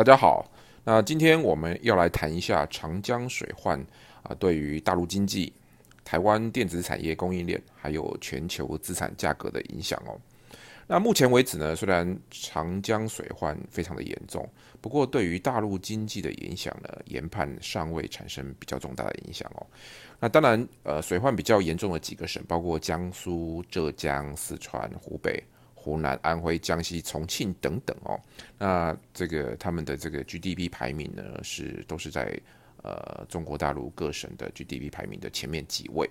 大家好，那今天我们要来谈一下长江水患啊，对于大陆经济、台湾电子产业供应链，还有全球资产价格的影响哦。那目前为止呢，虽然长江水患非常的严重，不过对于大陆经济的影响呢，研判尚未产生比较重大的影响哦。那当然，呃，水患比较严重的几个省，包括江苏、浙江、四川、湖北。湖南、安徽、江西、重庆等等哦，那这个他们的这个 GDP 排名呢，是都是在呃中国大陆各省的 GDP 排名的前面几位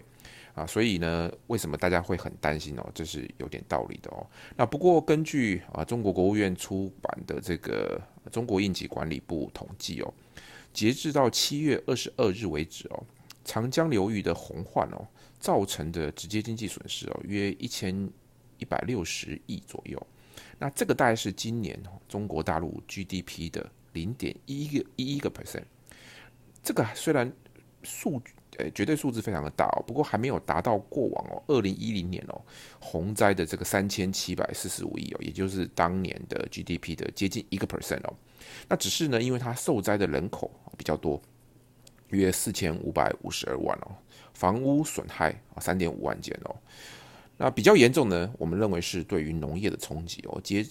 啊，所以呢，为什么大家会很担心哦？这是有点道理的哦。那不过根据啊中国国务院出版的这个中国应急管理部统计哦，截至到七月二十二日为止哦，长江流域的洪患哦造成的直接经济损失哦约一千。一百六十亿左右，那这个大概是今年中国大陆 GDP 的零点一个一一个 percent。这个虽然数呃绝对数字非常的大哦，不过还没有达到过往哦二零一零年哦洪灾的这个三千七百四十五亿哦，也就是当年的 GDP 的接近一个 percent 哦。那只是呢，因为它受灾的人口比较多，约四千五百五十二万哦，房屋损害啊三点五万件哦。那比较严重呢，我们认为是对于农业的冲击哦。截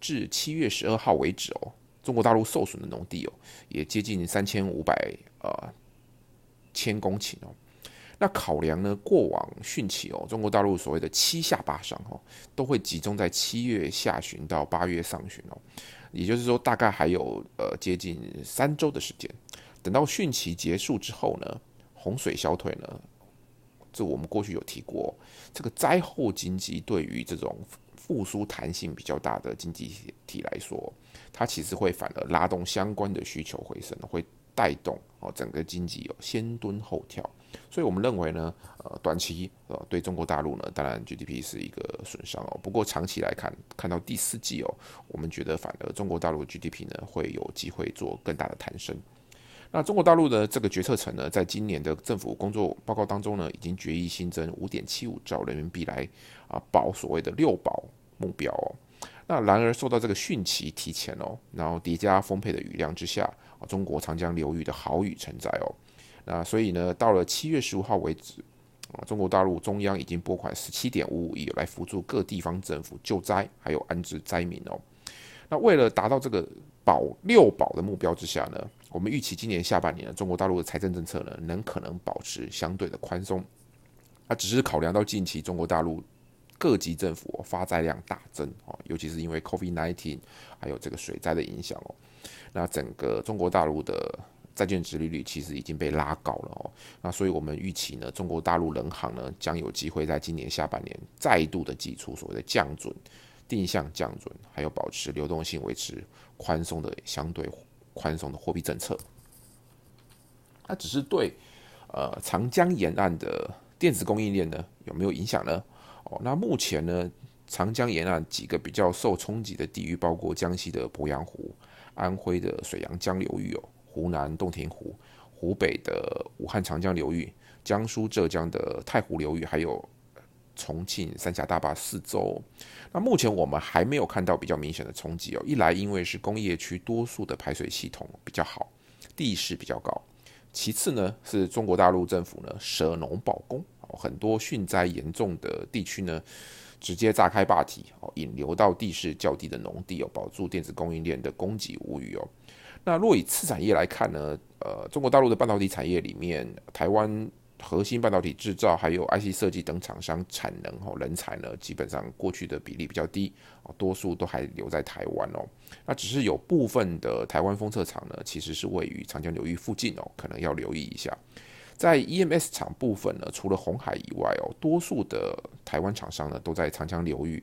至七月十二号为止哦，中国大陆受损的农地哦，也接近三千五百呃千公顷哦。那考量呢，过往汛期哦，中国大陆所谓的七下八上哦，都会集中在七月下旬到八月上旬哦，也就是说，大概还有呃接近三周的时间，等到汛期结束之后呢，洪水消退呢。这我们过去有提过，这个灾后经济对于这种复苏弹性比较大的经济体来说，它其实会反而拉动相关的需求回升，会带动哦整个经济有先蹲后跳。所以我们认为呢，呃，短期呃对中国大陆呢，当然 GDP 是一个损伤哦。不过长期来看，看到第四季哦，我们觉得反而中国大陆 GDP 呢会有机会做更大的弹升。那中国大陆的这个决策层呢，在今年的政府工作报告当中呢，已经决议新增五点七五兆人民币来啊保所谓的六保目标哦。那然而受到这个汛期提前哦，然后叠加丰沛的雨量之下，中国长江流域的好雨成灾哦。那所以呢，到了七月十五号为止，啊，中国大陆中央已经拨款十七点五五亿来辅助各地方政府救灾，还有安置灾民哦。那为了达到这个保六保的目标之下呢？我们预期今年下半年，中国大陆的财政政策呢，能可能保持相对的宽松。那只是考量到近期中国大陆各级政府发债量大增哦，尤其是因为 COVID-19 还有这个水灾的影响哦，那整个中国大陆的债券值利率其实已经被拉高了哦。那所以我们预期呢，中国大陆人行呢，将有机会在今年下半年再度的祭出所谓的降准、定向降准，还有保持流动性维持宽松的相对。宽松的货币政策，那只是对呃长江沿岸的电子供应链呢有没有影响呢？哦，那目前呢长江沿岸几个比较受冲击的地域，包括江西的鄱阳湖、安徽的水阳江流域哦，湖南洞庭湖、湖北的武汉长江流域、江苏浙江的太湖流域，还有。重庆、三峡大坝四周，那目前我们还没有看到比较明显的冲击哦。一来，因为是工业区，多数的排水系统比较好，地势比较高；其次呢，是中国大陆政府呢舍农保工，很多汛灾严重的地区呢，直接炸开坝体哦，引流到地势较低的农地哦，保住电子供应链的供给无虞哦。那若以次产业来看呢，呃，中国大陆的半导体产业里面，台湾。核心半导体制造还有 IC 设计等厂商产能哦人才呢，基本上过去的比例比较低哦，多数都还留在台湾哦。那只是有部分的台湾封测厂呢，其实是位于长江流域附近哦，可能要留意一下。在 EMS 厂部分呢，除了红海以外哦，多数的台湾厂商呢都在长江流域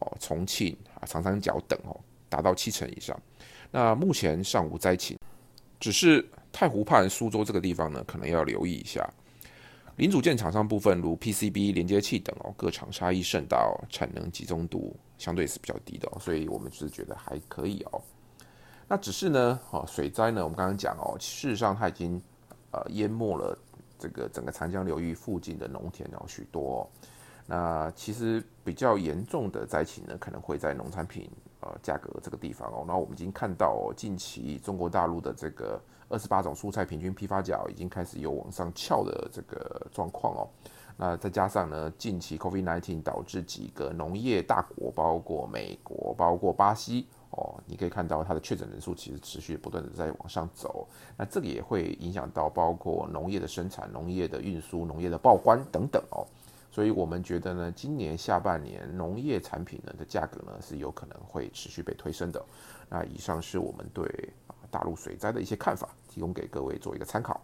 哦，重庆啊、长三角等哦，达到七成以上。那目前尚无灾情，只是太湖畔苏州这个地方呢，可能要留意一下。零组件厂商部分，如 PCB 连接器等哦，各厂差异甚大哦，产能集中度相对是比较低的哦，所以我们是觉得还可以哦。那只是呢，哦，水灾呢，我们刚刚讲哦，事实上它已经呃淹没了这个整个长江流域附近的农田哦许多。那其实比较严重的灾情呢，可能会在农产品呃价格这个地方哦。那我们已经看到近期中国大陆的这个二十八种蔬菜平均批发价已经开始有往上翘的这个状况哦。那再加上呢，近期 COVID-19 导致几个农业大国，包括美国、包括巴西哦，你可以看到它的确诊人数其实持续不断的在往上走。那这个也会影响到包括农业的生产、农业的运输、农业的报关等等哦。所以我们觉得呢，今年下半年农业产品呢的价格呢是有可能会持续被推升的。那以上是我们对大陆水灾的一些看法，提供给各位做一个参考。